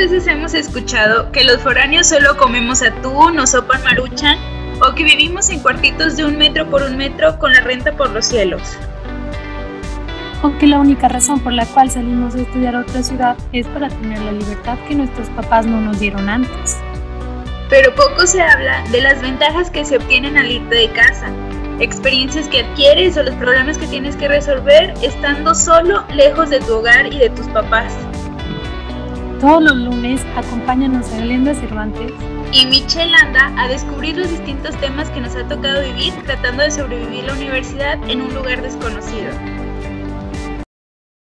veces hemos escuchado que los foráneos solo comemos atún o sopa maruchan o que vivimos en cuartitos de un metro por un metro con la renta por los cielos. O que la única razón por la cual salimos a estudiar a otra ciudad es para tener la libertad que nuestros papás no nos dieron antes. Pero poco se habla de las ventajas que se obtienen al irte de casa, experiencias que adquieres o los problemas que tienes que resolver estando solo lejos de tu hogar y de tus papás. Todos los lunes acompáñanos a Glenda Cervantes y Michelle anda a descubrir los distintos temas que nos ha tocado vivir tratando de sobrevivir la universidad en un lugar desconocido.